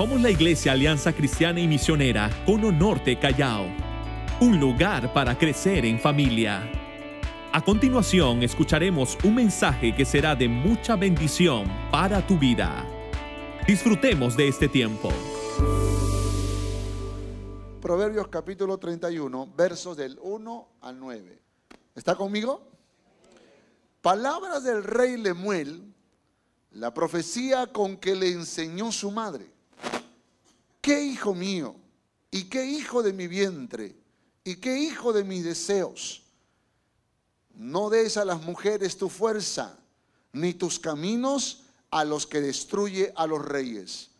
Somos la Iglesia Alianza Cristiana y Misionera Cono Norte Callao, un lugar para crecer en familia. A continuación escucharemos un mensaje que será de mucha bendición para tu vida. Disfrutemos de este tiempo. Proverbios capítulo 31, versos del 1 al 9. ¿Está conmigo? Palabras del rey Lemuel, la profecía con que le enseñó su madre. ¿Qué hijo mío? ¿Y qué hijo de mi vientre? ¿Y qué hijo de mis deseos? No des a las mujeres tu fuerza, ni tus caminos a los que destruye a los reyes.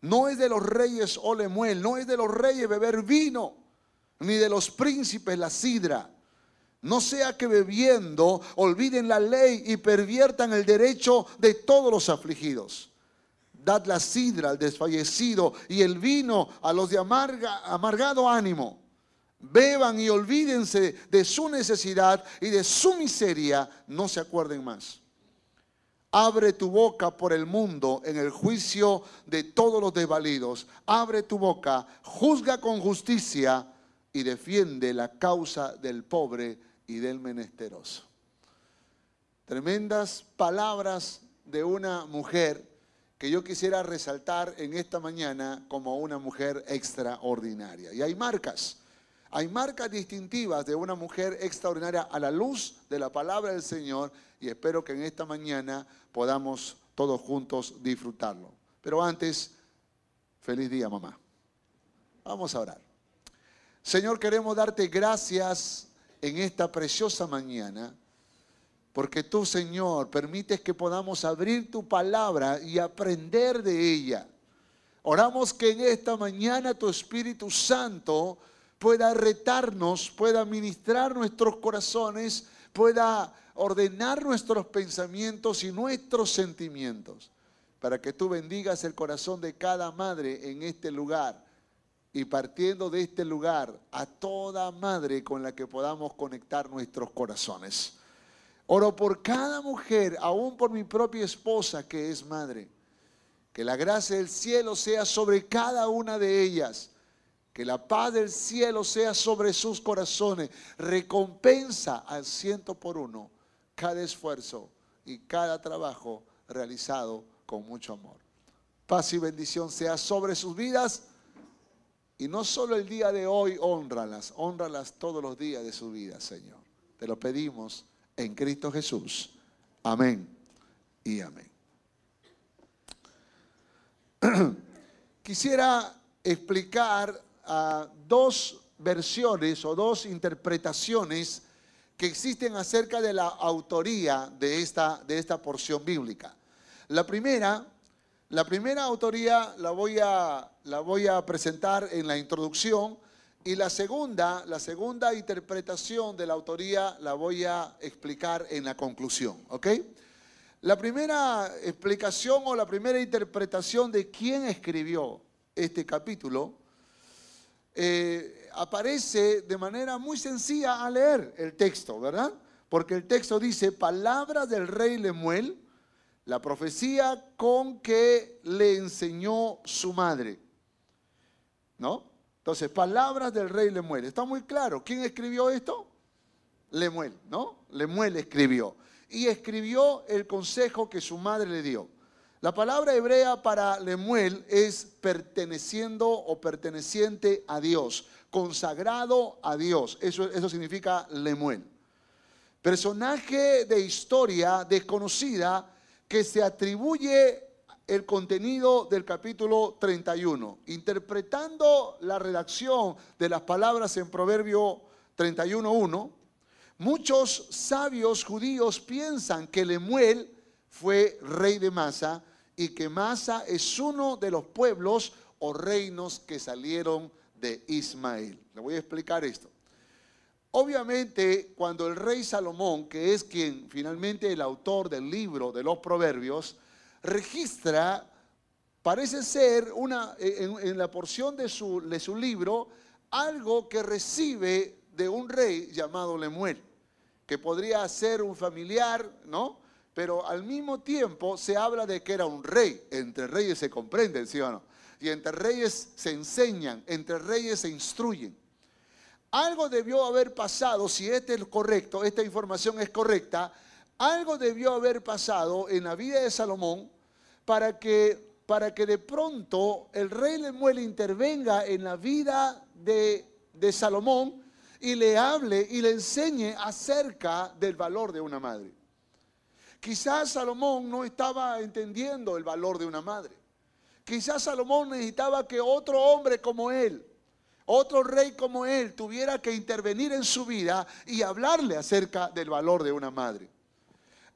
No es de los reyes Olemuel, no es de los reyes beber vino, ni de los príncipes la sidra. No sea que bebiendo olviden la ley y perviertan el derecho de todos los afligidos. Dad la sidra al desfallecido y el vino a los de amarga, amargado ánimo. Beban y olvídense de su necesidad y de su miseria, no se acuerden más. Abre tu boca por el mundo en el juicio de todos los desvalidos. Abre tu boca, juzga con justicia y defiende la causa del pobre y del menesteroso. Tremendas palabras de una mujer que yo quisiera resaltar en esta mañana como una mujer extraordinaria. Y hay marcas, hay marcas distintivas de una mujer extraordinaria a la luz de la palabra del Señor y espero que en esta mañana podamos todos juntos disfrutarlo. Pero antes, feliz día mamá. Vamos a orar. Señor, queremos darte gracias en esta preciosa mañana porque tú, Señor, permites que podamos abrir tu palabra y aprender de ella. Oramos que en esta mañana tu Espíritu Santo pueda retarnos, pueda ministrar nuestros corazones, pueda ordenar nuestros pensamientos y nuestros sentimientos, para que tú bendigas el corazón de cada madre en este lugar y partiendo de este lugar a toda madre con la que podamos conectar nuestros corazones. Oro por cada mujer, aún por mi propia esposa que es madre. Que la gracia del cielo sea sobre cada una de ellas. Que la paz del cielo sea sobre sus corazones. Recompensa al ciento por uno cada esfuerzo y cada trabajo realizado con mucho amor. Paz y bendición sea sobre sus vidas. Y no solo el día de hoy, honralas, honralas todos los días de su vida, Señor. Te lo pedimos en Cristo Jesús. Amén y amén. Quisiera explicar dos versiones o dos interpretaciones que existen acerca de la autoría de esta, de esta porción bíblica. La primera, la primera autoría la voy, a, la voy a presentar en la introducción y la segunda, la segunda interpretación de la autoría la voy a explicar en la conclusión, ¿ok? La primera explicación o la primera interpretación de quién escribió este capítulo eh, aparece de manera muy sencilla al leer el texto, ¿verdad? Porque el texto dice, palabras del rey Lemuel, la profecía con que le enseñó su madre, ¿no? Entonces, palabras del rey Lemuel. Está muy claro. ¿Quién escribió esto? Lemuel, ¿no? Lemuel escribió. Y escribió el consejo que su madre le dio. La palabra hebrea para Lemuel es perteneciendo o perteneciente a Dios, consagrado a Dios. Eso, eso significa Lemuel. Personaje de historia desconocida que se atribuye el contenido del capítulo 31, interpretando la redacción de las palabras en Proverbio 31.1, muchos sabios judíos piensan que Lemuel fue rey de Masa y que Masa es uno de los pueblos o reinos que salieron de Ismael. Le voy a explicar esto. Obviamente, cuando el rey Salomón, que es quien finalmente el autor del libro de los proverbios, registra, parece ser una, en, la porción de su, de su libro, algo que recibe de un rey llamado Lemuel, que podría ser un familiar, ¿no? Pero al mismo tiempo se habla de que era un rey, entre reyes se comprende, ¿sí o no? y entre reyes se enseñan, entre reyes se instruyen. Algo debió haber pasado, si este es correcto, esta información es correcta, algo debió haber pasado en la vida de Salomón para que, para que de pronto el rey Lemuel intervenga en la vida de, de Salomón y le hable y le enseñe acerca del valor de una madre. Quizás Salomón no estaba entendiendo el valor de una madre. Quizás Salomón necesitaba que otro hombre como él, otro rey como él, tuviera que intervenir en su vida y hablarle acerca del valor de una madre.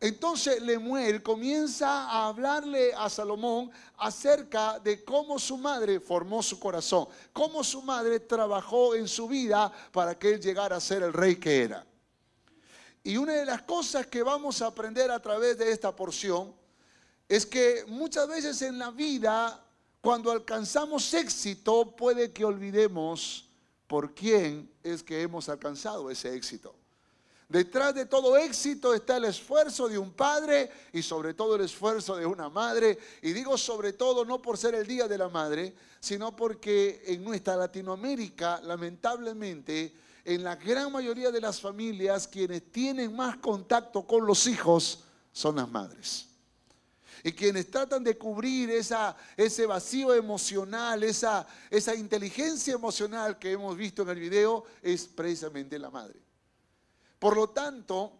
Entonces Lemuel comienza a hablarle a Salomón acerca de cómo su madre formó su corazón, cómo su madre trabajó en su vida para que él llegara a ser el rey que era. Y una de las cosas que vamos a aprender a través de esta porción es que muchas veces en la vida, cuando alcanzamos éxito, puede que olvidemos por quién es que hemos alcanzado ese éxito. Detrás de todo éxito está el esfuerzo de un padre y sobre todo el esfuerzo de una madre. Y digo sobre todo no por ser el Día de la Madre, sino porque en nuestra Latinoamérica, lamentablemente, en la gran mayoría de las familias, quienes tienen más contacto con los hijos son las madres. Y quienes tratan de cubrir ese vacío emocional, esa, esa inteligencia emocional que hemos visto en el video, es precisamente la madre. Por lo tanto,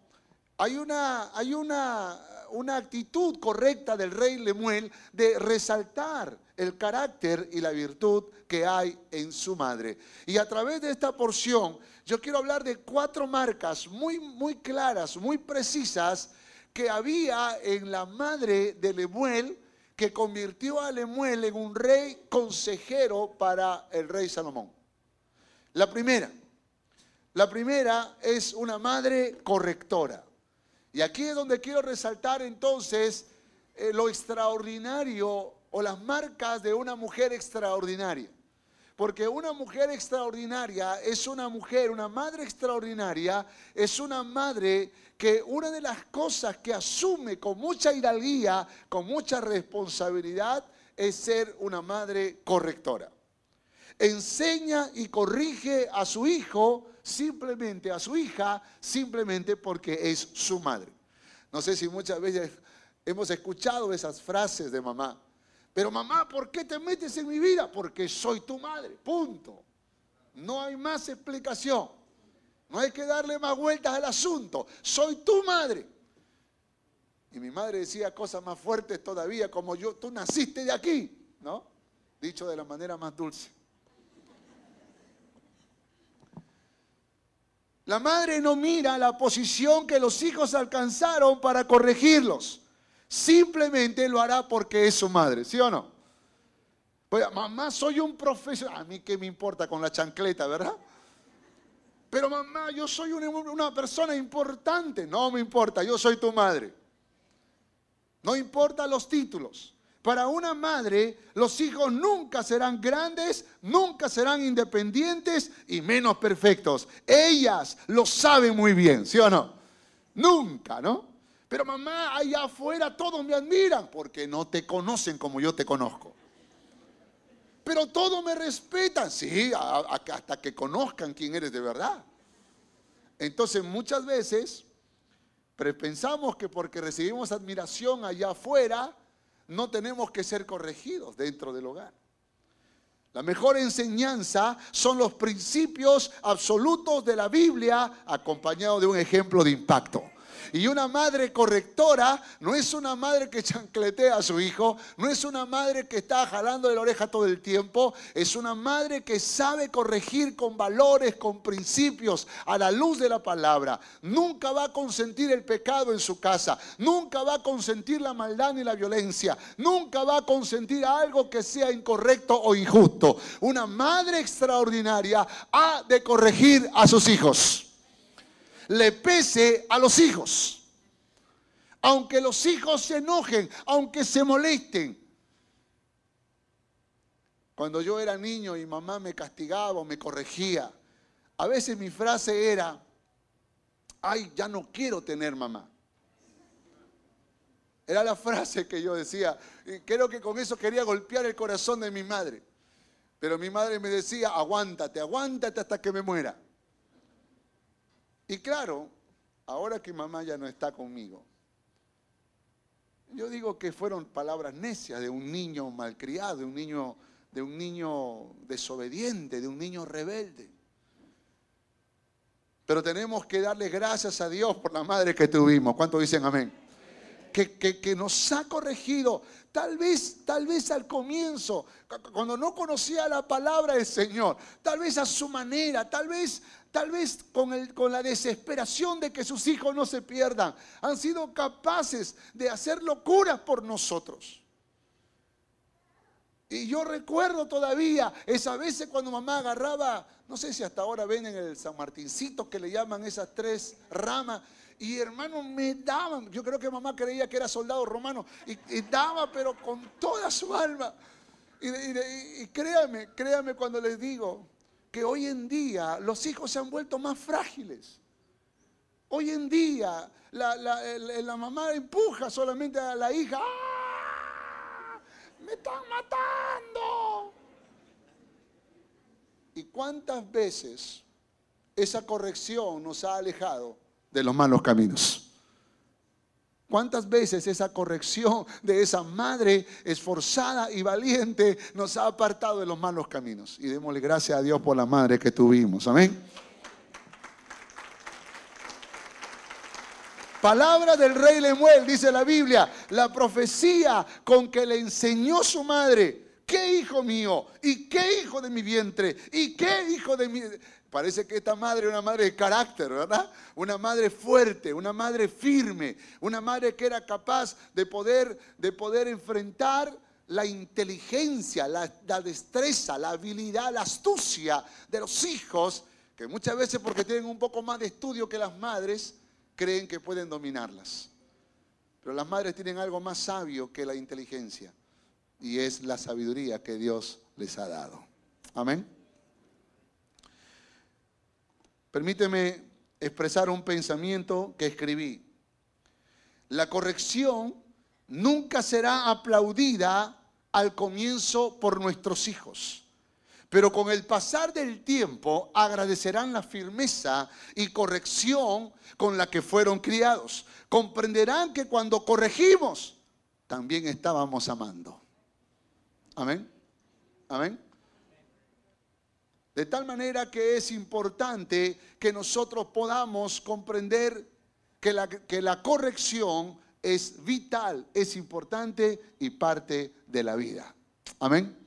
hay una, hay una, una actitud correcta del rey Lemuel de resaltar el carácter y la virtud que hay en su madre. Y a través de esta porción, yo quiero hablar de cuatro marcas muy, muy claras, muy precisas, que había en la madre de Lemuel, que convirtió a Lemuel en un rey consejero para el rey Salomón. La primera, la primera es una madre correctora. Y aquí es donde quiero resaltar entonces eh, lo extraordinario o las marcas de una mujer extraordinaria. Porque una mujer extraordinaria es una mujer, una madre extraordinaria, es una madre que una de las cosas que asume con mucha hidalguía, con mucha responsabilidad, es ser una madre correctora. Enseña y corrige a su hijo simplemente a su hija, simplemente porque es su madre. No sé si muchas veces hemos escuchado esas frases de mamá. Pero mamá, ¿por qué te metes en mi vida? Porque soy tu madre, punto. No hay más explicación. No hay que darle más vueltas al asunto. Soy tu madre. Y mi madre decía cosas más fuertes todavía, como yo, tú naciste de aquí, ¿no? Dicho de la manera más dulce. La madre no mira la posición que los hijos alcanzaron para corregirlos. Simplemente lo hará porque es su madre, ¿sí o no? Pues, mamá, soy un profesional. A mí qué me importa con la chancleta, ¿verdad? Pero mamá, yo soy una, una persona importante. No me importa, yo soy tu madre. No importa los títulos. Para una madre, los hijos nunca serán grandes, nunca serán independientes y menos perfectos. Ellas lo saben muy bien, ¿sí o no? Nunca, ¿no? Pero mamá, allá afuera todos me admiran porque no te conocen como yo te conozco. Pero todos me respetan, sí, hasta que conozcan quién eres de verdad. Entonces muchas veces pensamos que porque recibimos admiración allá afuera, no tenemos que ser corregidos dentro del hogar. La mejor enseñanza son los principios absolutos de la Biblia acompañados de un ejemplo de impacto. Y una madre correctora no es una madre que chancletea a su hijo, no es una madre que está jalando de la oreja todo el tiempo, es una madre que sabe corregir con valores, con principios, a la luz de la palabra. Nunca va a consentir el pecado en su casa, nunca va a consentir la maldad ni la violencia, nunca va a consentir algo que sea incorrecto o injusto. Una madre extraordinaria ha de corregir a sus hijos le pese a los hijos. Aunque los hijos se enojen, aunque se molesten. Cuando yo era niño y mamá me castigaba o me corregía, a veces mi frase era, ay, ya no quiero tener mamá. Era la frase que yo decía. Y creo que con eso quería golpear el corazón de mi madre. Pero mi madre me decía, aguántate, aguántate hasta que me muera. Y claro, ahora que mamá ya no está conmigo, yo digo que fueron palabras necias de un niño malcriado, de un niño, de un niño desobediente, de un niño rebelde. Pero tenemos que darle gracias a Dios por la madre que tuvimos. ¿Cuántos dicen amén? Que, que, nos ha corregido. Tal vez, tal vez al comienzo, cuando no conocía la palabra del Señor, tal vez a su manera, tal vez tal vez con, el, con, la desesperación de que sus hijos no se pierdan, han sido capaces de hacer locuras por nosotros. Y yo recuerdo todavía esa veces cuando mamá agarraba, no sé si hasta ahora ven en el San Martincito que le llaman esas tres ramas, y hermanos me daban, yo creo que mamá creía que era soldado romano, y, daba pero con toda su alma. Y, y créame, créame cuando les digo, que hoy en día los hijos se han vuelto más frágiles. Hoy en día la, mamá empuja solamente a la hija. ¡Ah! ¡Me están matando! ¿Y cuántas veces esa corrección nos ha alejado de los malos caminos? ¿Cuántas veces esa corrección de esa madre esforzada y valiente nos ha apartado de los malos caminos? Y démosle gracias a Dios por la madre que tuvimos. Amén. Palabra del rey Lemuel, dice la Biblia, la profecía con que le enseñó su madre. ¿Qué hijo mío? ¿Y qué hijo de mi vientre? ¿Y qué hijo de mi... Parece que esta madre es una madre de carácter, ¿verdad? Una madre fuerte, una madre firme, una madre que era capaz de poder, de poder enfrentar la inteligencia, la, destreza, la habilidad, la astucia de los hijos, que muchas veces porque tienen un poco más de estudio que las madres, creen que pueden dominarlas. Pero las madres tienen algo más sabio que la inteligencia, y es la sabiduría que Dios les ha dado. Amén. Permíteme expresar un pensamiento que escribí. La corrección nunca será aplaudida al comienzo por nuestros hijos, pero con el pasar del tiempo agradecerán la firmeza y corrección con la que fueron criados. Comprenderán que cuando corregimos, también estábamos amando. Amén. Amén. De tal manera que es importante que nosotros podamos comprender que la, que la corrección es vital, es importante y parte de la vida. Amén.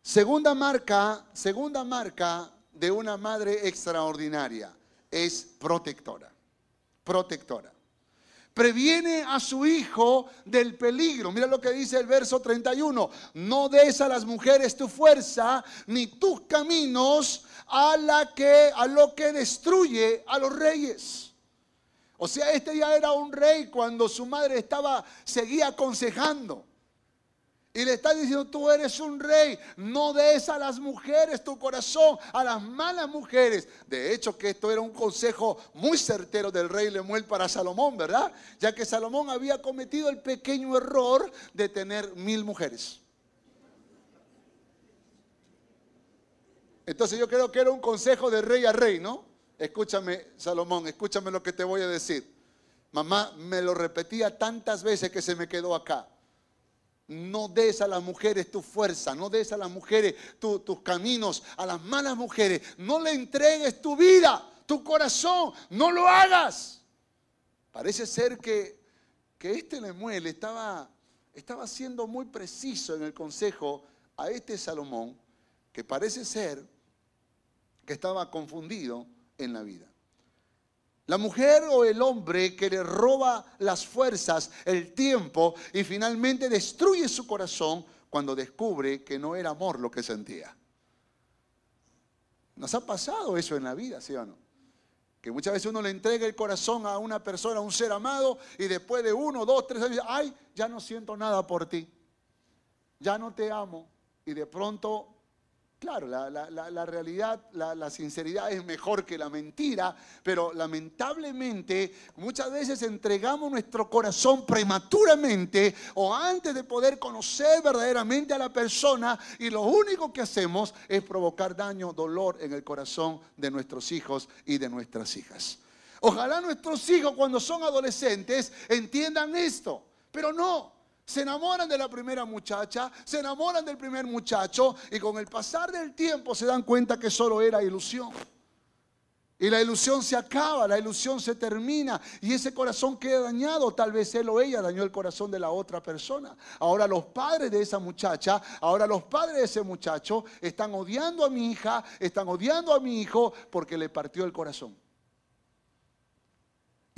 Segunda marca, segunda marca de una madre extraordinaria es protectora. Protectora previene a su hijo del peligro. Mira lo que dice el verso 31. No des a las mujeres tu fuerza ni tus caminos a la que lo que destruye a los reyes. O sea, este ya era un rey cuando su madre estaba seguía aconsejando. Y le está diciendo, tú eres un rey, no des a las mujeres tu corazón, a las malas mujeres. De hecho, que esto era un consejo muy certero del rey Lemuel para Salomón, ¿verdad? Ya que Salomón había cometido el pequeño error de tener mil mujeres. Entonces yo creo que era un consejo de rey a rey, ¿no? Escúchame, Salomón, escúchame lo que te voy a decir. Mamá me lo repetía tantas veces que se me quedó acá. No des a las mujeres tu fuerza, no des a las mujeres tus caminos, a las malas mujeres. No le entregues tu vida, tu corazón, no lo hagas. Parece ser que, que este Lemuel estaba, estaba siendo muy preciso en el consejo a este Salomón, que parece ser que estaba confundido en la vida. La mujer o el hombre que le roba las fuerzas, el tiempo y finalmente destruye su corazón cuando descubre que no era amor lo que sentía. Nos ha pasado eso en la vida, ¿sí o no? Que muchas veces uno le entrega el corazón a una persona, a un ser amado, y después de uno, dos, tres años, ay, ya no siento nada por ti. Ya no te amo. Y de pronto Claro, la, realidad, la, sinceridad es mejor que la mentira, pero lamentablemente muchas veces entregamos nuestro corazón prematuramente o antes de poder conocer verdaderamente a la persona y lo único que hacemos es provocar daño, dolor en el corazón de nuestros hijos y de nuestras hijas. Ojalá nuestros hijos cuando son adolescentes entiendan esto, pero no, se enamoran de la primera muchacha, se enamoran del primer muchacho y con el pasar del tiempo se dan cuenta que solo era ilusión. Y la ilusión se acaba, la ilusión se termina y ese corazón queda dañado. Tal vez él o ella dañó el corazón de la otra persona. Ahora los padres de esa muchacha, ahora los padres de ese muchacho están odiando a mi hija, están odiando a mi hijo porque le partió el corazón.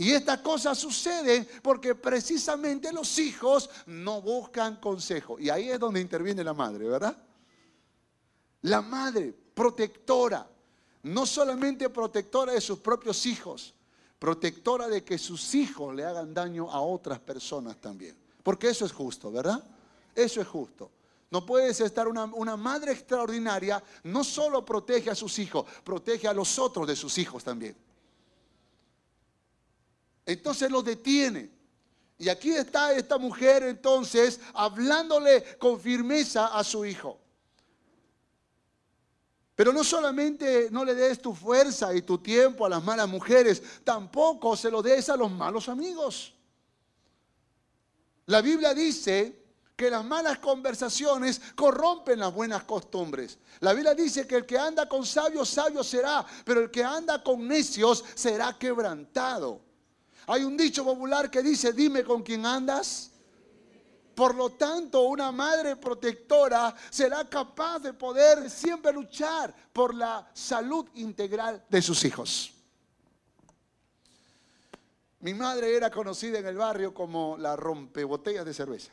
Y estas cosas suceden porque precisamente los hijos no buscan consejo. Y ahí es donde interviene la madre, ¿verdad? La madre, protectora, no solamente protectora de sus propios hijos, protectora de que sus hijos le hagan daño a otras personas también. Porque eso es justo, ¿verdad? Eso es justo. No puedes estar una, una, madre extraordinaria, no solo protege a sus hijos, protege a los otros de sus hijos también. Entonces lo detiene. Y aquí está esta mujer entonces hablándole con firmeza a su hijo. Pero no solamente no le des tu fuerza y tu tiempo a las malas mujeres, tampoco se lo des a los malos amigos. La Biblia dice que las malas conversaciones corrompen las buenas costumbres. La Biblia dice que el que anda con sabios, sabio será, pero el que anda con necios será quebrantado. Hay un dicho popular que dice, dime con quién andas. Por lo tanto, una madre protectora será capaz de poder siempre luchar por la salud integral de sus hijos. Mi madre era conocida en el barrio como la rompebotellas de cerveza.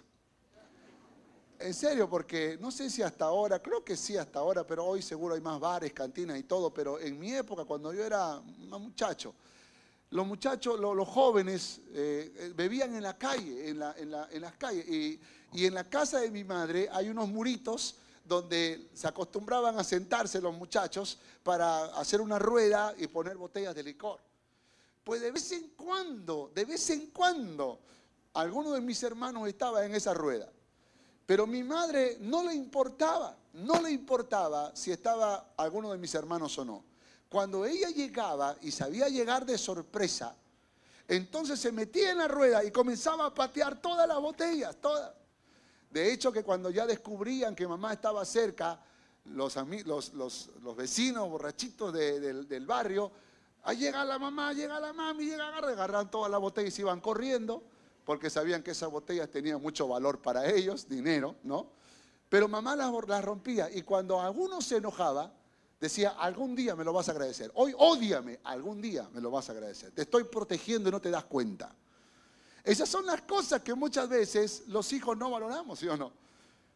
En serio, porque no sé si hasta ahora, creo que sí hasta ahora, pero hoy seguro hay más bares, cantinas y todo, pero en mi época, cuando yo era un muchacho, los muchachos, los, jóvenes eh, eh, bebían en la calle, en, las calles. Y, en la casa de mi madre hay unos muritos donde se acostumbraban a sentarse los muchachos para hacer una rueda y poner botellas de licor. Pues de vez en cuando, de vez en cuando, alguno de mis hermanos estaba en esa rueda. Pero mi madre no le importaba, no le importaba si estaba alguno de mis hermanos o no. Cuando ella llegaba y sabía llegar de sorpresa, entonces se metía en la rueda y comenzaba a patear todas las botellas, todas. De hecho, que cuando ya descubrían que mamá estaba cerca, los, los, vecinos borrachitos del barrio, ahí llega la mamá, llega la mami, llega a agarrar, todas las botellas y se iban corriendo, porque sabían que esas botellas tenían mucho valor para ellos, dinero, ¿no? Pero mamá las, las rompía y cuando alguno se enojaba, decía, algún día me lo vas a agradecer. Hoy odiame, algún día me lo vas a agradecer. Te estoy protegiendo y no te das cuenta. Esas son las cosas que muchas veces los hijos no valoramos, ¿sí o no?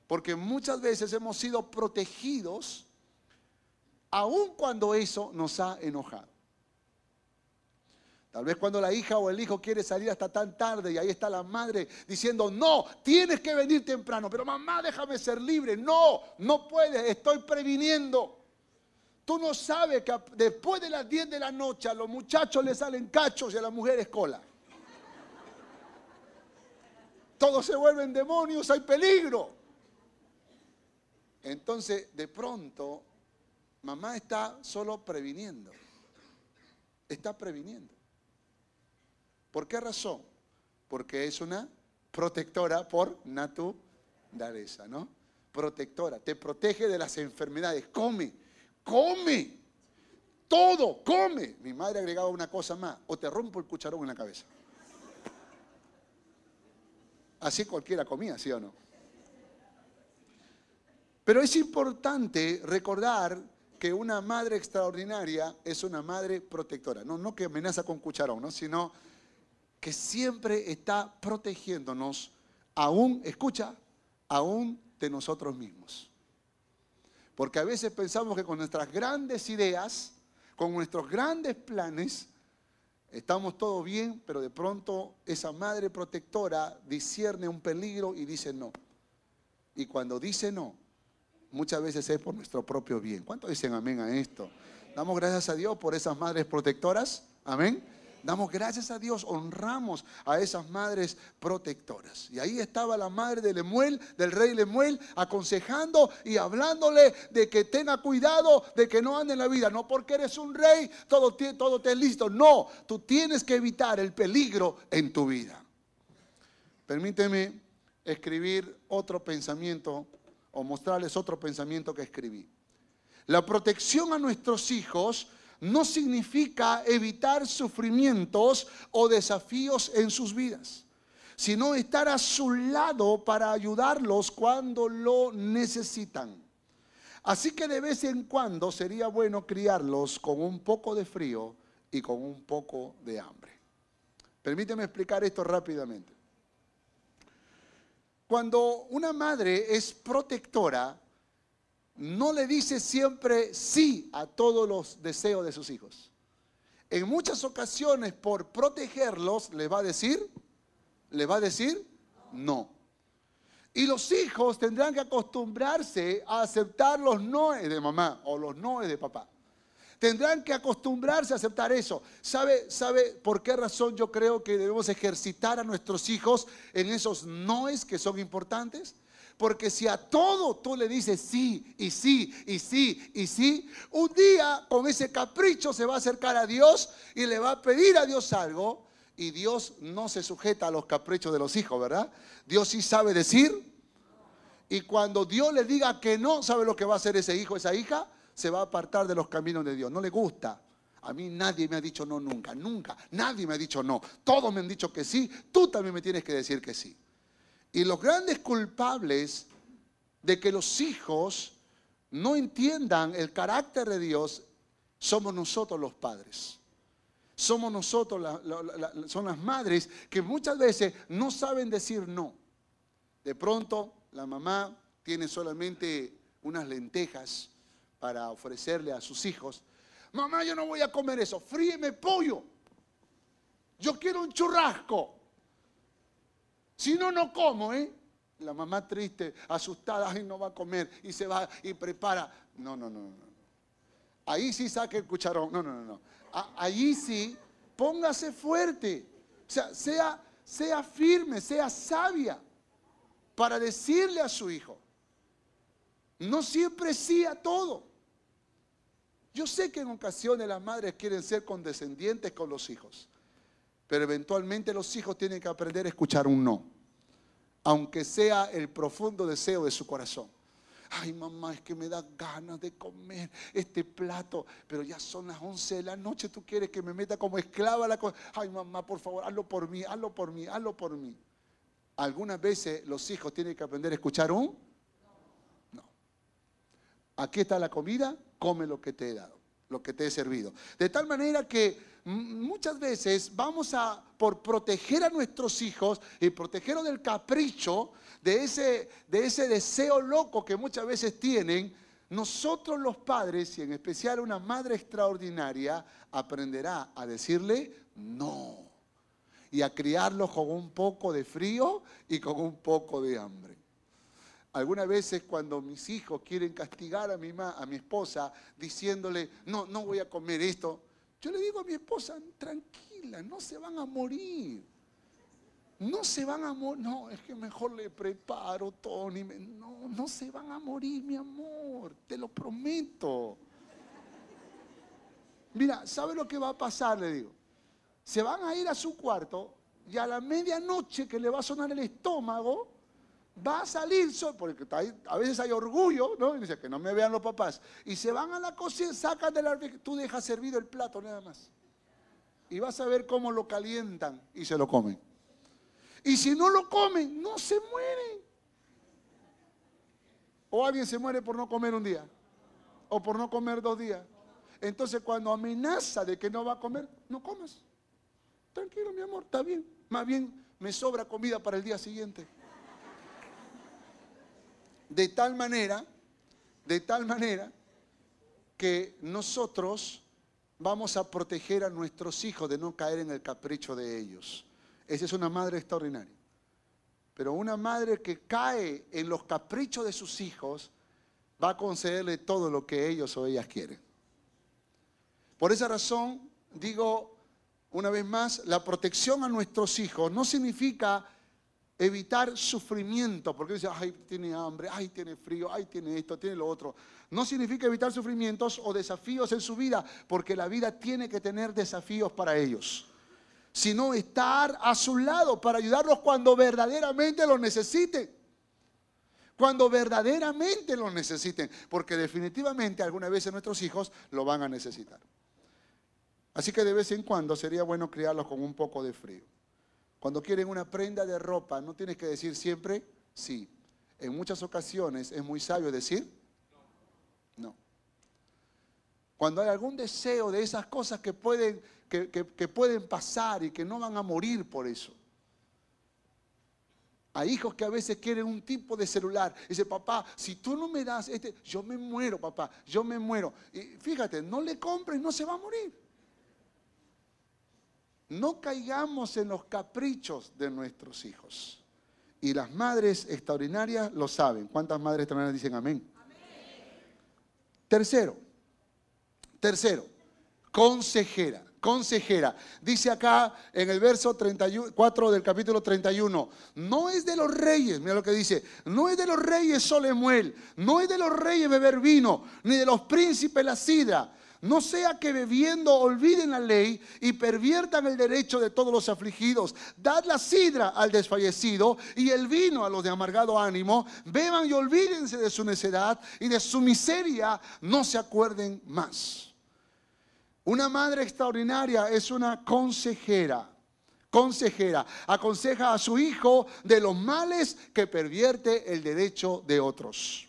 Porque muchas veces hemos sido protegidos aun cuando eso nos ha enojado. Tal vez cuando la hija o el hijo quiere salir hasta tan tarde y ahí está la madre diciendo, no, tienes que venir temprano, pero mamá déjame ser libre, no, no puedes, estoy previniendo. Tú no sabes que después de las 10 de la noche a los muchachos les salen cachos y a las mujeres cola. Todos se vuelven demonios, hay peligro. Entonces, de pronto, mamá está solo previniendo. Está previniendo. ¿Por qué razón? Porque es una protectora por naturaleza, ¿no? Protectora, te protege de las enfermedades. Come come. Todo, come. Mi madre agregaba una cosa más, o te rompo el cucharón en la cabeza. Así cualquiera comía, ¿sí o no? Pero es importante recordar que una madre extraordinaria es una madre protectora. No, no que amenaza con cucharón, ¿no? sino que siempre está protegiéndonos aún, escucha, aún de nosotros mismos. Porque a veces pensamos que con nuestras grandes ideas, con nuestros grandes planes, estamos todo bien, pero de pronto esa madre protectora discierne un peligro y dice no. Y cuando dice no, muchas veces es por nuestro propio bien. ¿Cuántos dicen amén a esto? Damos gracias a Dios por esas madres protectoras. Amén. Damos gracias a Dios, honramos a esas madres protectoras. Y ahí estaba la madre de Lemuel, del rey Lemuel, aconsejando y hablándole de que tenga cuidado, de que no ande en la vida. No porque eres un rey, todo, todo te es listo. No, tú tienes que evitar el peligro en tu vida. Permíteme escribir otro pensamiento o mostrarles otro pensamiento que escribí. La protección a nuestros hijos no significa evitar sufrimientos o desafíos en sus vidas, sino estar a su lado para ayudarlos cuando lo necesitan. Así que de vez en cuando sería bueno criarlos con un poco de frío y con un poco de hambre. Permíteme explicar esto rápidamente. Cuando una madre es protectora, no le dice siempre sí a todos los deseos de sus hijos. En muchas ocasiones, por protegerlos, le va a decir, le va a decir no. Y los hijos tendrán que acostumbrarse a aceptar los noes de mamá o los noes de papá. Tendrán que acostumbrarse a aceptar eso. ¿Sabe, ¿Sabe por qué razón yo creo que debemos ejercitar a nuestros hijos en esos noes que son importantes? Porque si a todo tú le dices sí y sí y sí y sí, un día con ese capricho se va a acercar a Dios y le va a pedir a Dios algo. Y Dios no se sujeta a los caprichos de los hijos, ¿verdad? Dios sí sabe decir. Y cuando Dios le diga que no, ¿sabe lo que va a hacer ese hijo, esa hija? Se va a apartar de los caminos de Dios. No le gusta. A mí nadie me ha dicho no nunca, nunca. Nadie me ha dicho no. Todos me han dicho que sí. Tú también me tienes que decir que sí. Y los grandes culpables de que los hijos no entiendan el carácter de Dios somos nosotros los padres. Somos nosotros, son las madres que muchas veces no saben decir no. De pronto la mamá tiene solamente unas lentejas para ofrecerle a sus hijos. Mamá, yo no voy a comer eso, fríeme pollo. Yo quiero un churrasco. Si no, no como, ¿eh? La mamá triste, asustada, ay, no va a comer y se va y prepara. No, no, no, no. Ahí sí saque el cucharón. No, no, no, no. Allí sí, póngase fuerte. O sea, sea, sea firme, sea sabia para decirle a su hijo. No siempre sí a todo. Yo sé que en ocasiones las madres quieren ser condescendientes con los hijos. Pero eventualmente los hijos tienen que aprender a escuchar un no, aunque sea el profundo deseo de su corazón. Ay, mamá, es que me da ganas de comer este plato, pero ya son las 11 de la noche, tú quieres que me meta como esclava a la cosa. Ay, mamá, por favor, hazlo por mí, hazlo por mí, hazlo por mí. Algunas veces los hijos tienen que aprender a escuchar un no. Aquí está la comida, come lo que te he dado, lo que te he servido. De tal manera que muchas veces vamos a, por proteger a nuestros hijos y protegerlos del capricho, de ese, de ese deseo loco que muchas veces tienen, nosotros los padres, y en especial una madre extraordinaria, aprenderá a decirle no. Y a criarlos con un poco de frío y con un poco de hambre. Algunas veces cuando mis hijos quieren castigar a mi, a mi esposa diciéndole, no, no voy a comer esto, yo le digo a mi esposa, tranquila, no se van a morir. No se van a morir. No, es que mejor le preparo, Tony. No, no se van a morir, mi amor. Te lo prometo. Mira, ¿sabe lo que va a pasar? Le digo. Se van a ir a su cuarto y a la medianoche que le va a sonar el estómago, va a salir, porque a veces hay orgullo, ¿no? Y dice que no me vean los papás. Y se van a la cocina, sacan de la tú dejas servido el plato nada más. Y vas a ver cómo lo calientan y se lo comen. Y si no lo comen, no se mueren. O alguien se muere por no comer un día. O por no comer dos días. Entonces cuando amenaza de que no va a comer, no comas. Tranquilo, mi amor, está bien. Más bien me sobra comida para el día siguiente. De tal manera, de tal manera que nosotros vamos a proteger a nuestros hijos de no caer en el capricho de ellos. Esa es una madre extraordinaria. Pero una madre que cae en los caprichos de sus hijos va a concederle todo lo que ellos o ellas quieren. Por esa razón, digo una vez más, la protección a nuestros hijos no significa evitar sufrimiento, porque dice, ay, tiene hambre, ay, tiene frío, ay, tiene esto, tiene lo otro. No significa evitar sufrimientos o desafíos en su vida, porque la vida tiene que tener desafíos para ellos, sino estar a su lado para ayudarlos cuando verdaderamente lo necesiten. Cuando verdaderamente lo necesiten, porque definitivamente alguna vez nuestros hijos lo van a necesitar. Así que de vez en cuando sería bueno criarlos con un poco de frío. Cuando quieren una prenda de ropa, no tienes que decir siempre sí. En muchas ocasiones es muy sabio decir no. Cuando hay algún deseo de esas cosas que pueden, que, pueden pasar y que no van a morir por eso. Hay hijos que a veces quieren un tipo de celular. Dice, papá, si tú no me das este, yo me muero, papá, yo me muero. Y fíjate, no le compres, no se va a morir. No caigamos en los caprichos de nuestros hijos. Y las madres extraordinarias lo saben. ¿Cuántas madres extraordinarias dicen amén? Tercero, tercero, consejera, consejera. Dice acá en el verso 34 del capítulo 31, no es de los reyes, mira lo que dice, no es de los reyes Solemuel, no es de los reyes beber vino, ni de los príncipes la sidra no sea que bebiendo olviden la ley y perviertan el derecho de todos los afligidos. Dad la sidra al desfallecido y el vino a los de amargado ánimo. Beban y olvídense de su necedad y de su miseria no se acuerden más. Una madre extraordinaria es una consejera. Consejera, aconseja a su hijo de los males que pervierte el derecho de otros.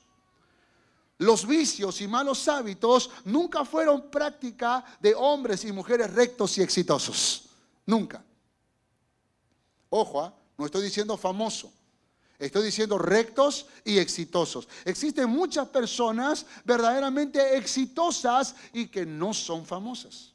Los vicios y malos hábitos nunca fueron práctica de hombres y mujeres rectos y exitosos. Nunca. Ojo, ¿ah? no estoy diciendo famoso. Estoy diciendo rectos y exitosos. Existen muchas personas verdaderamente exitosas y que no son famosas.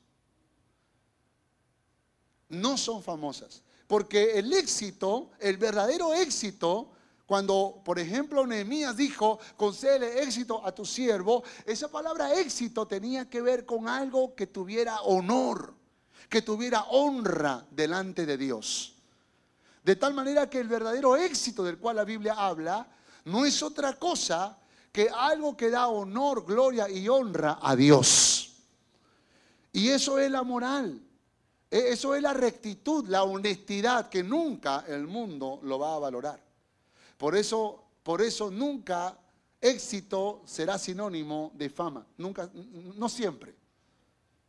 No son famosas. Porque el éxito, el verdadero éxito, cuando, por ejemplo, Nehemías dijo, concede éxito a tu siervo, esa palabra éxito tenía que ver con algo que tuviera honor, que tuviera honra delante de Dios. De tal manera que el verdadero éxito del cual la Biblia habla no es otra cosa que algo que da honor, gloria y honra a Dios. Y eso es la moral. E, eso es la rectitud, la honestidad que nunca el mundo lo va a valorar. Por eso, por eso nunca éxito será sinónimo de fama. Nunca, no siempre.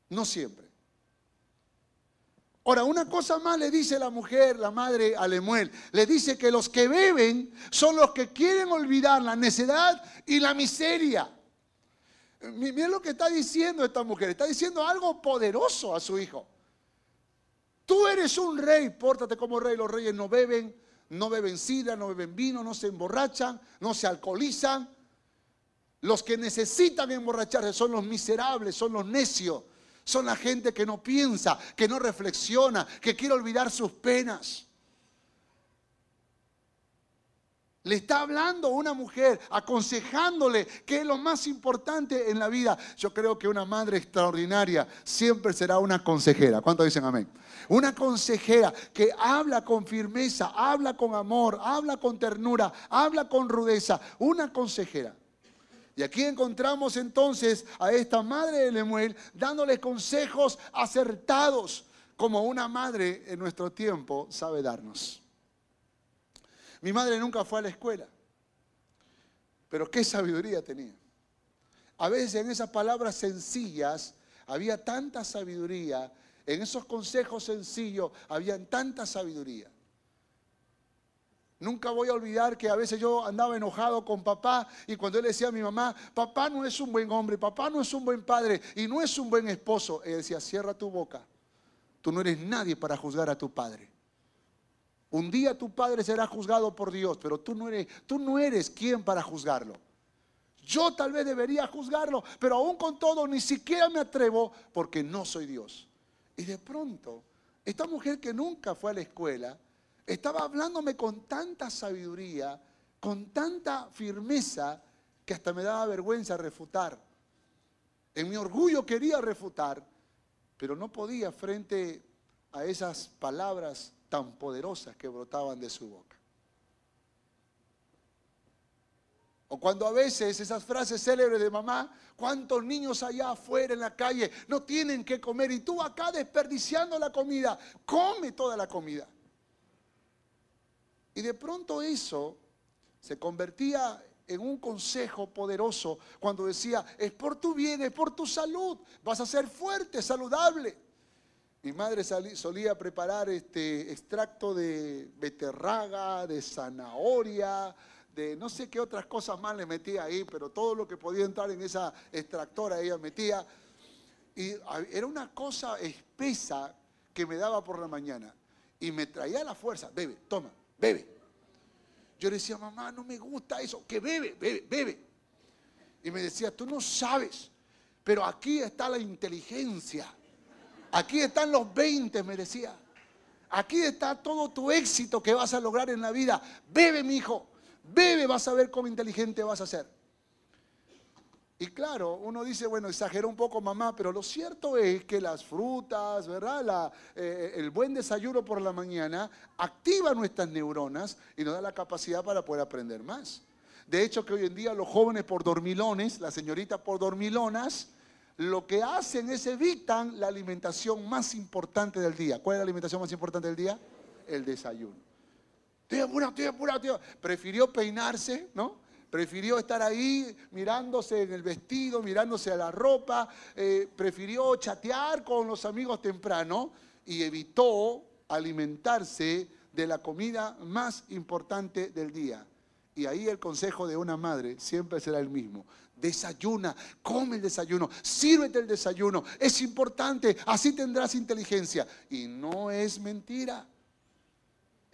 No siempre. Ahora, una cosa más le dice la mujer, la madre a Lemuel. Le dice que los que beben son los que quieren olvidar la necedad y la miseria. Miren lo que está diciendo esta mujer. Está diciendo algo poderoso a su hijo. Tú eres un rey, pórtate como rey. Los reyes no beben, no beben sidra, no beben vino, no se emborrachan, no se alcoholizan. Los que necesitan emborracharse son los miserables, son los necios, son la gente que no piensa, que no reflexiona, que quiere olvidar sus penas. Le está hablando una mujer, aconsejándole que es lo más importante en la vida. Yo creo que una madre extraordinaria siempre será una consejera. ¿Cuántos dicen amén? Una consejera que habla con firmeza, habla con amor, habla con ternura, habla con rudeza. Una consejera. Y aquí encontramos entonces a esta madre de Lemuel dándole consejos acertados como una madre en nuestro tiempo sabe darnos. Mi madre nunca fue a la escuela, pero qué sabiduría tenía. A veces en esas palabras sencillas había tanta sabiduría, en esos consejos sencillos había tanta sabiduría. Nunca voy a olvidar que a veces yo andaba enojado con papá y cuando él decía a mi mamá, papá no es un buen hombre, papá no es un buen padre y no es un buen esposo, él decía, cierra tu boca, tú no eres nadie para juzgar a tu padre. Un día tu padre será juzgado por Dios, pero tú no eres, tú no eres quien para juzgarlo. Yo tal vez debería juzgarlo, pero aún con todo ni siquiera me atrevo porque no soy Dios. Y de pronto, esta mujer que nunca fue a la escuela, estaba hablándome con tanta sabiduría, con tanta firmeza, que hasta me daba vergüenza refutar. En mi orgullo quería refutar, pero no podía frente a esas palabras tan poderosas que brotaban de su boca. O cuando a veces esas frases célebres de mamá, ¿cuántos niños allá afuera en la calle no tienen que comer? Y tú acá desperdiciando la comida, come toda la comida. Y de pronto eso se convertía en un consejo poderoso cuando decía, es por tu bien, es por tu salud, vas a ser fuerte, saludable. Mi madre solía preparar este extracto de beterraga, de zanahoria, de no sé qué otras cosas más le metía ahí, pero todo lo que podía entrar en esa extractora ella metía. Y era una cosa espesa que me daba por la mañana. Y me traía la fuerza, bebe, toma, bebe. Yo le decía, mamá, no me gusta eso, que bebe, bebe, bebe. Y me decía, tú no sabes, pero aquí está la inteligencia. Aquí están los 20, me decía. Aquí está todo tu éxito que vas a lograr en la vida. Bebe, mi hijo. Bebe, vas a ver cómo inteligente vas a ser. Y claro, uno dice, bueno, exageró un poco mamá, pero lo cierto es que las frutas, ¿verdad? Eh, el buen desayuno por la mañana activa nuestras neuronas y nos da la capacidad para poder aprender más. De hecho, que hoy en día los jóvenes por dormilones, las señoritas por dormilonas, lo que hacen es evitan la alimentación más importante del día. ¿Cuál es la alimentación más importante del día? El desayuno. Prefirió peinarse, ¿no? Prefirió estar ahí mirándose en el vestido, mirándose a la ropa. Eh, prefirió chatear con los amigos temprano y evitó alimentarse de la comida más importante del día. Y ahí el consejo de una madre siempre será el mismo. Desayuna, come el desayuno, sírvete el desayuno. Es importante, así tendrás inteligencia. Y no es mentira.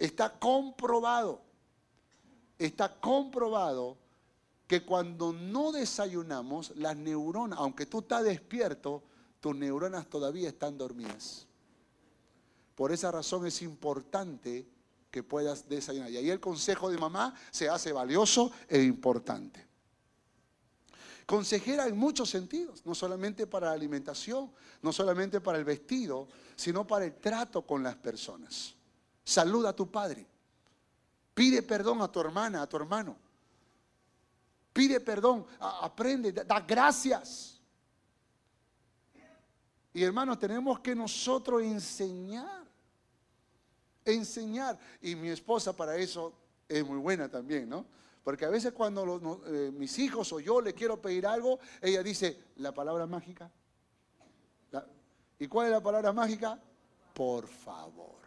Está comprobado, está comprobado que cuando no desayunamos, las neuronas, aunque tú estás despierto, tus neuronas todavía están dormidas. Por esa razón es importante que puedas desayunar. Y ahí el consejo de mamá se hace valioso e importante. Consejera en muchos sentidos, no solamente para la alimentación, no solamente para el vestido, sino para el trato con las personas. Saluda a tu padre. Pide perdón a tu hermana, a tu hermano. Pide perdón, aprende, da gracias. Y hermanos, tenemos que nosotros enseñar. Enseñar. Y mi esposa para eso es muy buena también, ¿no? Porque a veces cuando eh, mis hijos o yo le quiero pedir algo, ella dice, la palabra mágica. ¿Y cuál es la palabra mágica? Por favor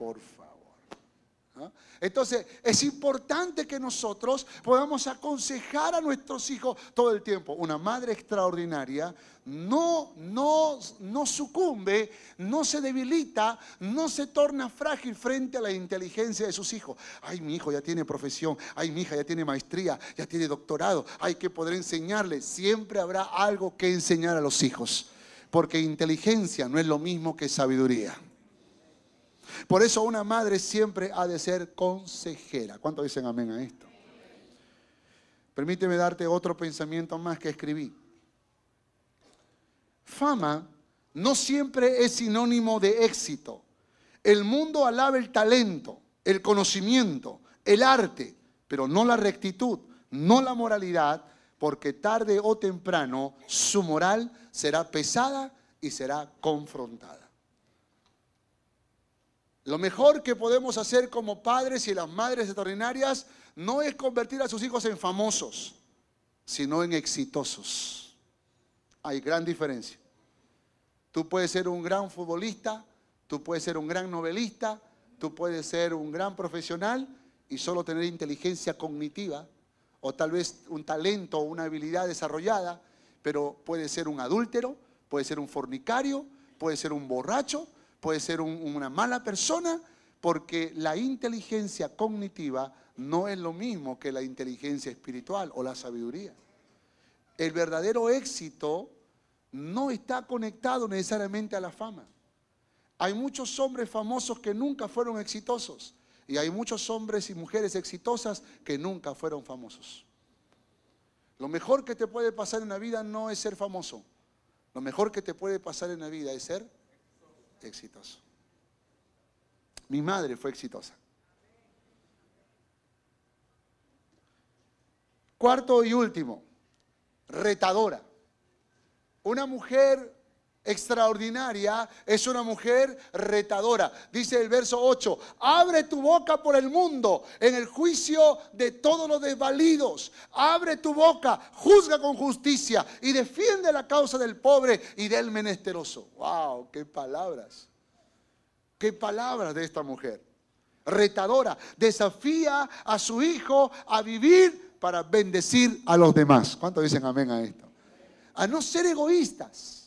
por favor. Entonces, es importante que nosotros podamos aconsejar a nuestros hijos todo el tiempo. Una madre extraordinaria no, no, no sucumbe, no se debilita, no se torna frágil frente a la inteligencia de sus hijos. Ay, mi hijo ya tiene profesión, ay, mi hija ya tiene maestría, ya tiene doctorado, hay que poder enseñarle. Siempre habrá algo que enseñar a los hijos, porque inteligencia no es lo mismo que sabiduría. Por eso una madre siempre ha de ser consejera. ¿Cuánto dicen amén a esto? Permíteme darte otro pensamiento más que escribí. Fama no siempre es sinónimo de éxito. El mundo alaba el talento, el conocimiento, el arte, pero no la rectitud, no la moralidad, porque tarde o temprano su moral será pesada y será confrontada. Lo mejor que podemos hacer como padres y las madres extraordinarias no es convertir a sus hijos en famosos, sino en exitosos. Hay gran diferencia. Tú puedes ser un gran futbolista, tú puedes ser un gran novelista, tú puedes ser un gran profesional y solo tener inteligencia cognitiva o tal vez un talento o una habilidad desarrollada, pero puede ser un adúltero, puede ser un fornicario, puede ser un borracho, puede ser una mala persona porque la inteligencia cognitiva no es lo mismo que la inteligencia espiritual o la sabiduría. El verdadero éxito no está conectado necesariamente a la fama. Hay muchos hombres famosos que nunca fueron exitosos y hay muchos hombres y mujeres exitosas que nunca fueron famosos. Lo mejor que te puede pasar en la vida no es ser famoso. Lo mejor que te puede pasar en la vida es ser exitoso. Mi madre fue exitosa. Cuarto y último, retadora. Una mujer extraordinaria es una mujer retadora. Dice el verso 8, abre tu boca por el mundo en el juicio de todos los desvalidos. Abre tu boca, juzga con justicia y defiende la causa del pobre y del menesteroso. ¡Wow! ¡Qué palabras! ¡Qué palabras de esta mujer! Retadora, desafía a su hijo a vivir para bendecir a los demás. ¿Cuántos dicen amén a esto? A no ser egoístas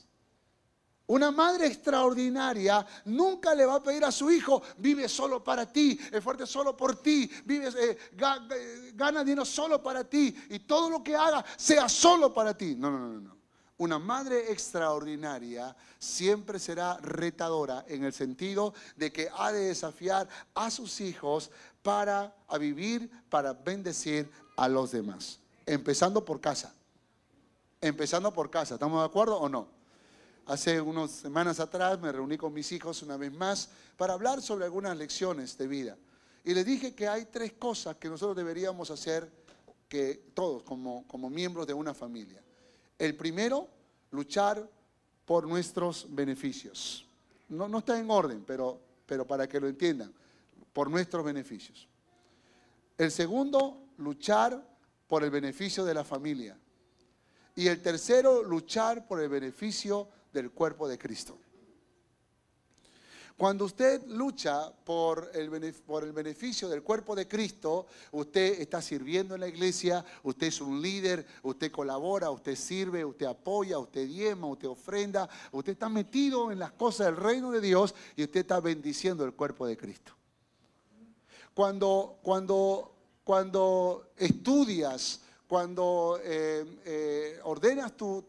una madre extraordinaria nunca le va a pedir a su hijo, vive solo para ti, es fuerte solo por ti, vive, eh, gana dinero solo para ti y todo lo que haga sea solo para ti. No, no, no, no. Una madre extraordinaria siempre será retadora en el sentido de que ha de desafiar a sus hijos para vivir, para bendecir a los demás. Empezando por casa. Empezando por casa. ¿Estamos de acuerdo o no? Hace unas semanas atrás me reuní con mis hijos una vez más para hablar sobre algunas lecciones de vida. Y les dije que hay tres cosas que nosotros deberíamos hacer, que todos como, como miembros de una familia. El primero, luchar por nuestros beneficios. No, no está en orden, pero, pero para que lo entiendan, por nuestros beneficios. El segundo, luchar por el beneficio de la familia. Y el tercero, luchar por el beneficio del cuerpo de Cristo. Cuando usted lucha por el, por el beneficio del cuerpo de Cristo, usted está sirviendo en la iglesia, usted es un líder, usted colabora, usted sirve, usted apoya, usted diezma, usted ofrenda, usted está metido en las cosas del reino de Dios y usted está bendiciendo el cuerpo de Cristo. Cuando, cuando, cuando estudias cuando eh, eh, ordenas tu,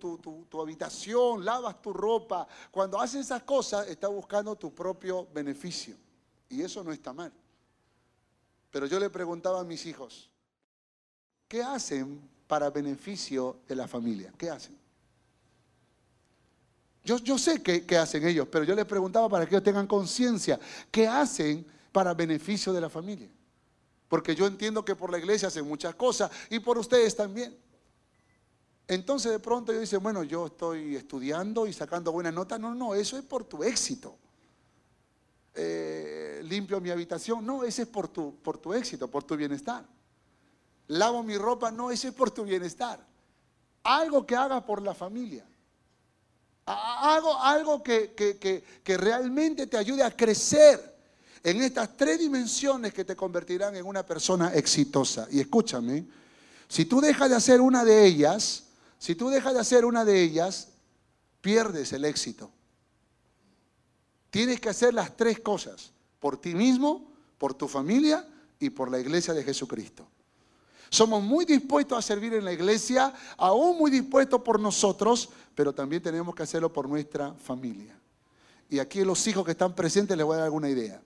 habitación, lavas tu ropa, cuando haces esas cosas, estás buscando tu propio beneficio. Y eso no está mal. Pero yo le preguntaba a mis hijos, ¿qué hacen para beneficio de la familia? ¿Qué hacen? Yo, yo sé qué hacen ellos, pero yo les preguntaba para que ellos tengan conciencia, ¿qué hacen para beneficio de la familia? Porque yo entiendo que por la iglesia hacen muchas cosas y por ustedes también. Entonces de pronto yo dice, bueno, yo estoy estudiando y sacando buenas notas. No, no, eso es por tu éxito. Eh, limpio mi habitación. No, ese es por tu, por tu éxito, por tu bienestar. Lavo mi ropa. No, ese es por tu bienestar. Algo que haga por la familia. Algo, algo que, que realmente te ayude a crecer en estas tres dimensiones que te convertirán en una persona exitosa. Y escúchame, si tú dejas de hacer una de ellas, si tú dejas de hacer una de ellas, pierdes el éxito. Tienes que hacer las tres cosas, por ti mismo, por tu familia y por la iglesia de Jesucristo. Somos muy dispuestos a servir en la iglesia, aún muy dispuestos por nosotros, pero también tenemos que hacerlo por nuestra familia. Y aquí los hijos que están presentes les voy a dar alguna idea.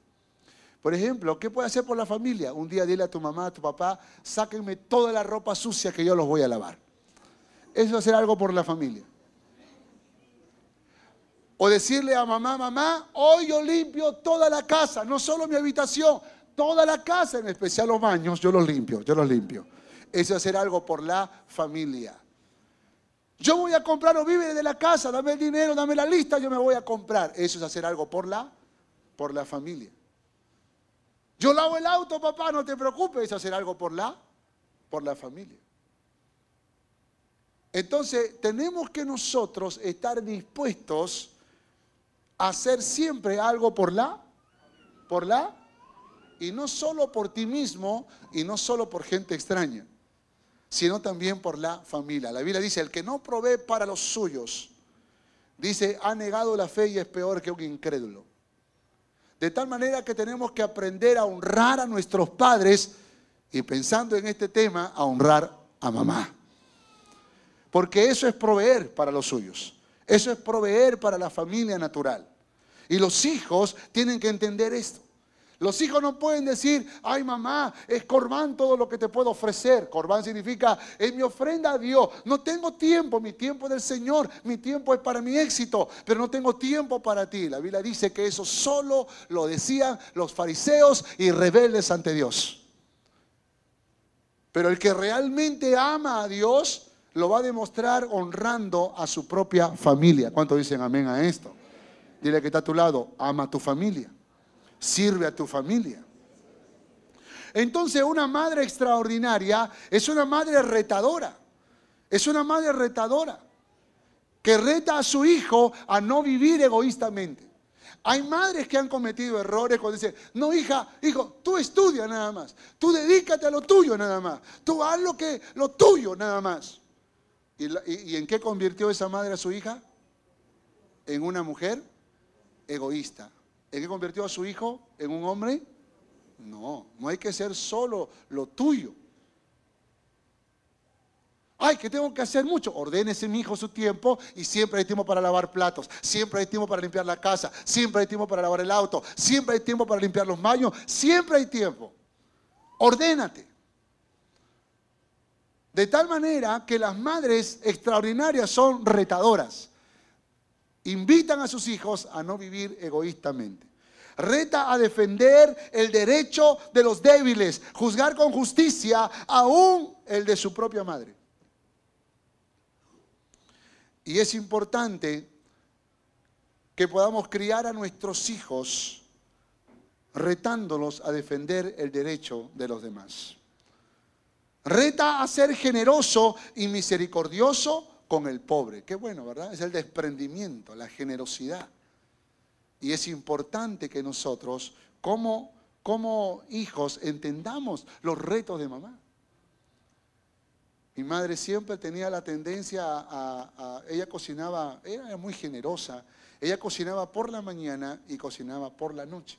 Por ejemplo, ¿qué puede hacer por la familia? Un día dile a tu mamá, a tu papá, sáquenme toda la ropa sucia que yo los voy a lavar. Eso es hacer algo por la familia. O decirle a mamá, mamá, hoy yo limpio toda la casa, no solo mi habitación, toda la casa, en especial los baños, yo los limpio, yo los limpio. Eso es hacer algo por la familia. Yo voy a comprar los víveres de la casa, dame el dinero, dame la lista, yo me voy a comprar. Eso es hacer algo por la, por la familia. Yo lavo el auto, papá, no te preocupes, es hacer algo por la, por la familia. Entonces, tenemos que nosotros estar dispuestos a hacer siempre algo por la, por la, y no solo por ti mismo y no solo por gente extraña, sino también por la familia. La Biblia dice, el que no provee para los suyos, dice, ha negado la fe y es peor que un incrédulo. De tal manera que tenemos que aprender a honrar a nuestros padres y pensando en este tema, a honrar a mamá. Porque eso es proveer para los suyos. Eso es proveer para la familia natural. Y los hijos tienen que entender esto. Los hijos no pueden decir, ay mamá, es corbán todo lo que te puedo ofrecer. Corbán significa, es mi ofrenda a Dios. No tengo tiempo, mi tiempo es del Señor, mi tiempo es para mi éxito, pero no tengo tiempo para ti. La Biblia dice que eso solo lo decían los fariseos y rebeldes ante Dios. Pero el que realmente ama a Dios, lo va a demostrar honrando a su propia familia. ¿Cuántos dicen amén a esto? Dile que está a tu lado, ama a tu familia sirve a tu familia. Entonces una madre extraordinaria es una madre retadora. Es una madre retadora que reta a su hijo a no vivir egoístamente. Hay madres que han cometido errores cuando dicen, no hija, hijo, tú estudia nada más, tú dedícate a lo tuyo nada más, tú haz lo que, lo tuyo nada más. ¿Y, ¿Y en qué convirtió esa madre a su hija? En una mujer egoísta. ¿En qué convirtió a su hijo? ¿En un hombre? No, no hay que ser solo lo tuyo. Ay, que tengo que hacer mucho. Ordénese mi hijo su tiempo y siempre hay tiempo para lavar platos, siempre hay tiempo para limpiar la casa, siempre hay tiempo para lavar el auto, siempre hay tiempo para limpiar los baños, siempre hay tiempo. Ordénate. De tal manera que las madres extraordinarias son retadoras invitan a sus hijos a no vivir egoístamente. Reta a defender el derecho de los débiles, juzgar con justicia aún el de su propia madre. Y es importante que podamos criar a nuestros hijos retándolos a defender el derecho de los demás. Reta a ser generoso y misericordioso con el pobre. Qué bueno, ¿verdad? Es el desprendimiento, la generosidad. Y es importante que nosotros, como, como hijos, entendamos los retos de mamá. Mi madre siempre tenía la tendencia a, ella cocinaba, era muy generosa, ella cocinaba por la mañana y cocinaba por la noche.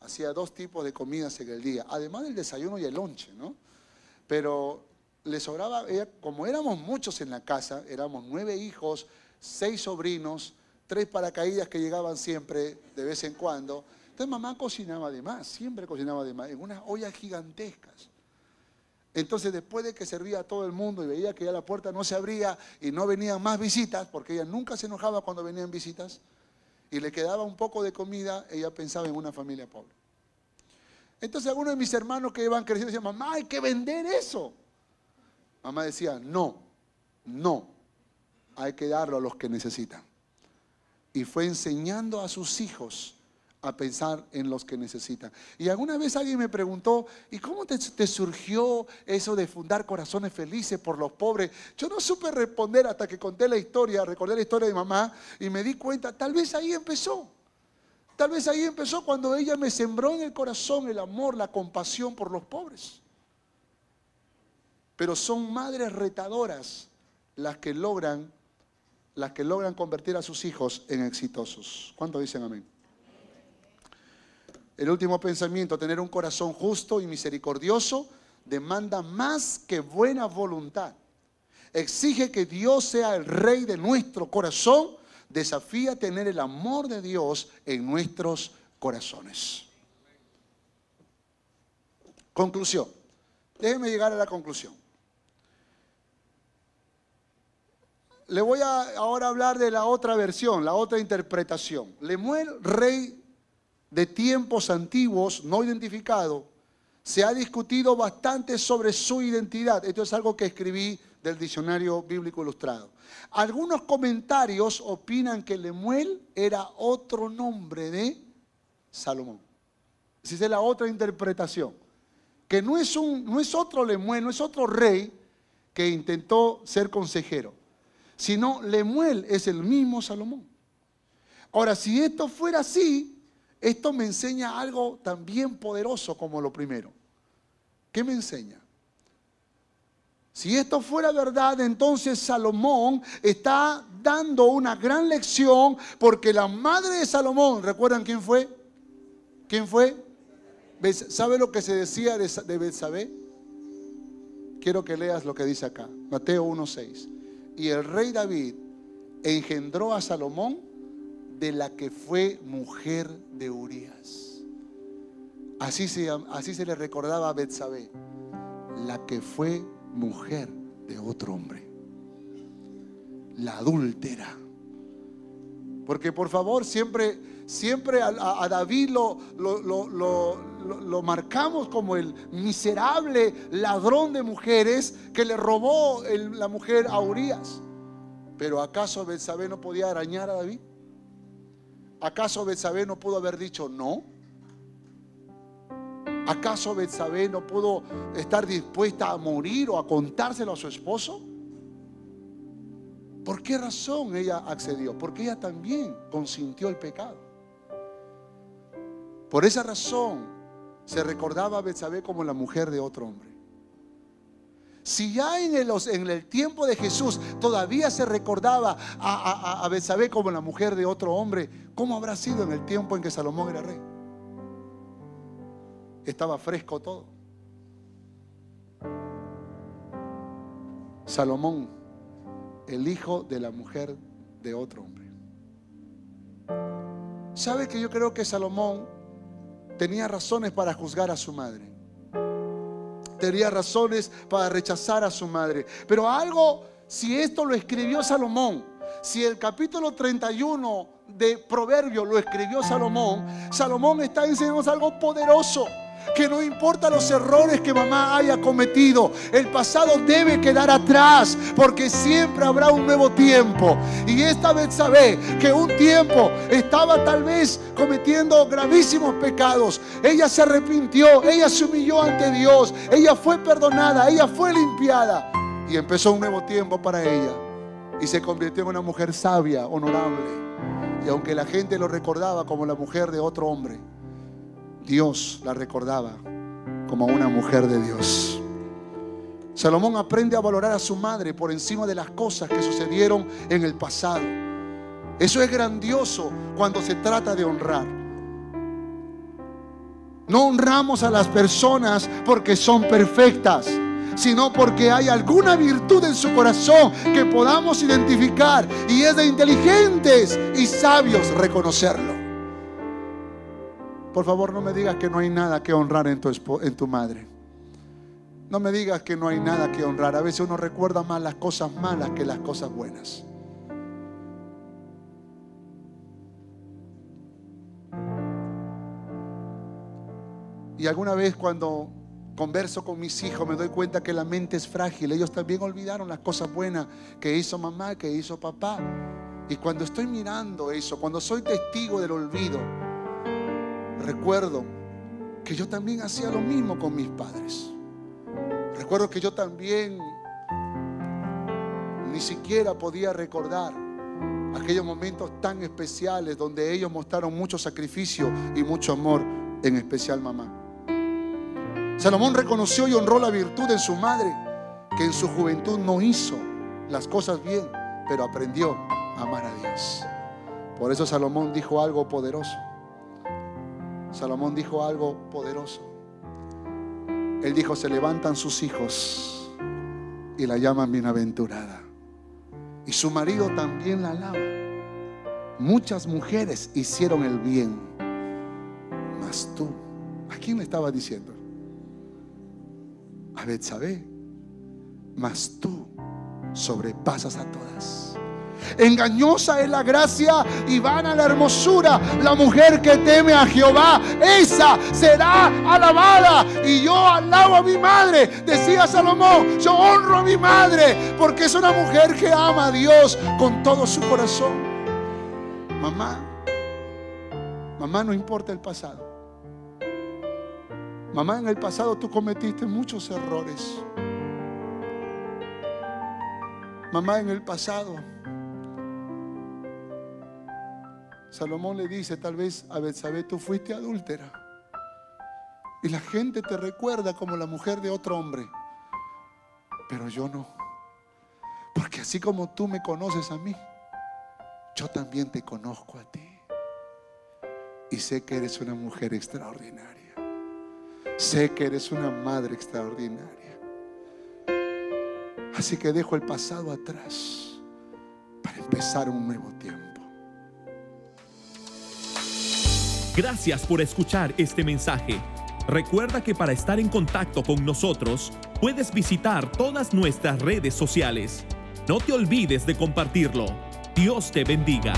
Hacía dos tipos de comidas en el día, además del desayuno y el lonche, ¿no? Pero le sobraba, como éramos muchos en la casa, éramos nueve hijos, seis sobrinos, tres paracaídas que llegaban siempre, de vez en cuando. Entonces mamá cocinaba de más, siempre cocinaba de más, en unas ollas gigantescas. Entonces después de que servía a todo el mundo y veía que ya la puerta no se abría y no venían más visitas, porque ella nunca se enojaba cuando venían visitas, y le quedaba un poco de comida, ella pensaba en una familia pobre. Entonces algunos de mis hermanos que iban creciendo decían, mamá, hay que vender eso. Mamá decía, no, no, hay que darlo a los que necesitan. Y fue enseñando a sus hijos a pensar en los que necesitan. Y alguna vez alguien me preguntó, ¿y cómo te, surgió eso de fundar corazones felices por los pobres? Yo no supe responder hasta que conté la historia, recordé la historia de mamá y me di cuenta, tal vez ahí empezó. Tal vez ahí empezó cuando ella me sembró en el corazón el amor, la compasión por los pobres pero son madres retadoras las que logran las que logran convertir a sus hijos en exitosos. ¿Cuántos dicen amén? El último pensamiento, tener un corazón justo y misericordioso, demanda más que buena voluntad. Exige que Dios sea el rey de nuestro corazón, desafía tener el amor de Dios en nuestros corazones. Conclusión. Déjenme llegar a la conclusión. Le voy a ahora hablar de la otra versión, la otra interpretación. Lemuel, rey de tiempos antiguos, no identificado, se ha discutido bastante sobre su identidad. Esto es algo que escribí del diccionario bíblico ilustrado. Algunos comentarios opinan que Lemuel era otro nombre de Salomón. Esa es la otra interpretación. Que no es, un, no es otro Lemuel, no es otro rey que intentó ser consejero sino Lemuel es el mismo Salomón. Ahora, si esto fuera así, esto me enseña algo también poderoso como lo primero. ¿Qué me enseña? Si esto fuera verdad, entonces Salomón está dando una gran lección porque la madre de Salomón, ¿recuerdan quién fue? ¿Quién fue? ¿Sabe lo que se decía de Betsabé? Quiero que leas lo que dice acá, Mateo 1:6 y el rey David engendró a Salomón de la que fue mujer de Urias. Así se, así se le recordaba a Betsabé, la que fue mujer de otro hombre, la adúltera. Porque por favor, siempre, siempre a, David lo, lo, marcamos como el miserable ladrón de mujeres que le robó la mujer a Urias. Pero ¿acaso Betsabé no podía arañar a David? ¿Acaso Betsabé no pudo haber dicho no? ¿Acaso Betsabé no pudo estar dispuesta a morir o a contárselo a su esposo? ¿Por qué razón ella accedió? Porque ella también consintió el pecado. Por esa razón se recordaba a Betsabé como la mujer de otro hombre. Si ya en el, en el tiempo de Jesús todavía se recordaba a, a, Betsabé como la mujer de otro hombre, ¿cómo habrá sido en el tiempo en que Salomón era rey? Estaba fresco todo. Salomón, el hijo de la mujer de otro hombre. ¿Sabe que yo creo que Salomón tenía razones para juzgar a su madre? Tenía razones para rechazar a su madre. Pero algo, si esto lo escribió Salomón, si el capítulo 31 de Proverbio lo escribió Salomón, Salomón está enseñándonos algo poderoso que no importa los errores que mamá haya cometido, el pasado debe quedar atrás porque siempre habrá un nuevo tiempo. Y esta vez sabe que un tiempo estaba tal vez cometiendo gravísimos pecados. Ella se arrepintió, ella se humilló ante Dios, ella fue perdonada, ella fue limpiada y empezó un nuevo tiempo para ella. Y se convirtió en una mujer sabia, honorable. Y aunque la gente lo recordaba como la mujer de otro hombre, Dios la recordaba como una mujer de Dios. Salomón aprende a valorar a su madre por encima de las cosas que sucedieron en el pasado. Eso es grandioso cuando se trata de honrar. No honramos a las personas porque son perfectas, sino porque hay alguna virtud en su corazón que podamos identificar y es de inteligentes y sabios reconocerlo. Por favor, no me digas que no hay nada que honrar en tu, en tu madre. No me digas que no hay nada que honrar. A veces uno recuerda más las cosas malas que las cosas buenas. Y alguna vez cuando converso con mis hijos me doy cuenta que la mente es frágil. Ellos también olvidaron las cosas buenas que hizo mamá, que hizo papá. Y cuando estoy mirando eso, cuando soy testigo del olvido, recuerdo que yo también hacía lo mismo con mis padres. Recuerdo que yo también ni siquiera podía recordar aquellos momentos tan especiales donde ellos mostraron mucho sacrificio y mucho amor, en especial mamá. Salomón reconoció y honró la virtud en su madre, que en su juventud no hizo las cosas bien, pero aprendió a amar a Dios. Por eso Salomón dijo algo poderoso. Salomón dijo algo poderoso. Él dijo, se levantan sus hijos y la llaman bienaventurada. Y su marido también la alaba. Muchas mujeres hicieron el bien, mas tú, ¿a quién le estaba diciendo? A Betsabé, mas tú sobrepasas a todas. Engañosa es la gracia y vana la hermosura. La mujer que teme a Jehová, esa será alabada. Y yo alabo a mi madre, decía Salomón. Yo honro a mi madre porque es una mujer que ama a Dios con todo su corazón. Mamá, mamá no importa el pasado. Mamá, en el pasado tú cometiste muchos errores. Mamá, en el pasado Salomón le dice tal vez a Betsabé, tú fuiste adúltera. Y la gente te recuerda como la mujer de otro hombre. Pero yo no. Porque así como tú me conoces a mí, yo también te conozco a ti. Y sé que eres una mujer extraordinaria. Sé que eres una madre extraordinaria. Así que dejo el pasado atrás para empezar un nuevo tiempo. Gracias por escuchar este mensaje. Recuerda que para estar en contacto con nosotros puedes visitar todas nuestras redes sociales. No te olvides de compartirlo. Dios te bendiga.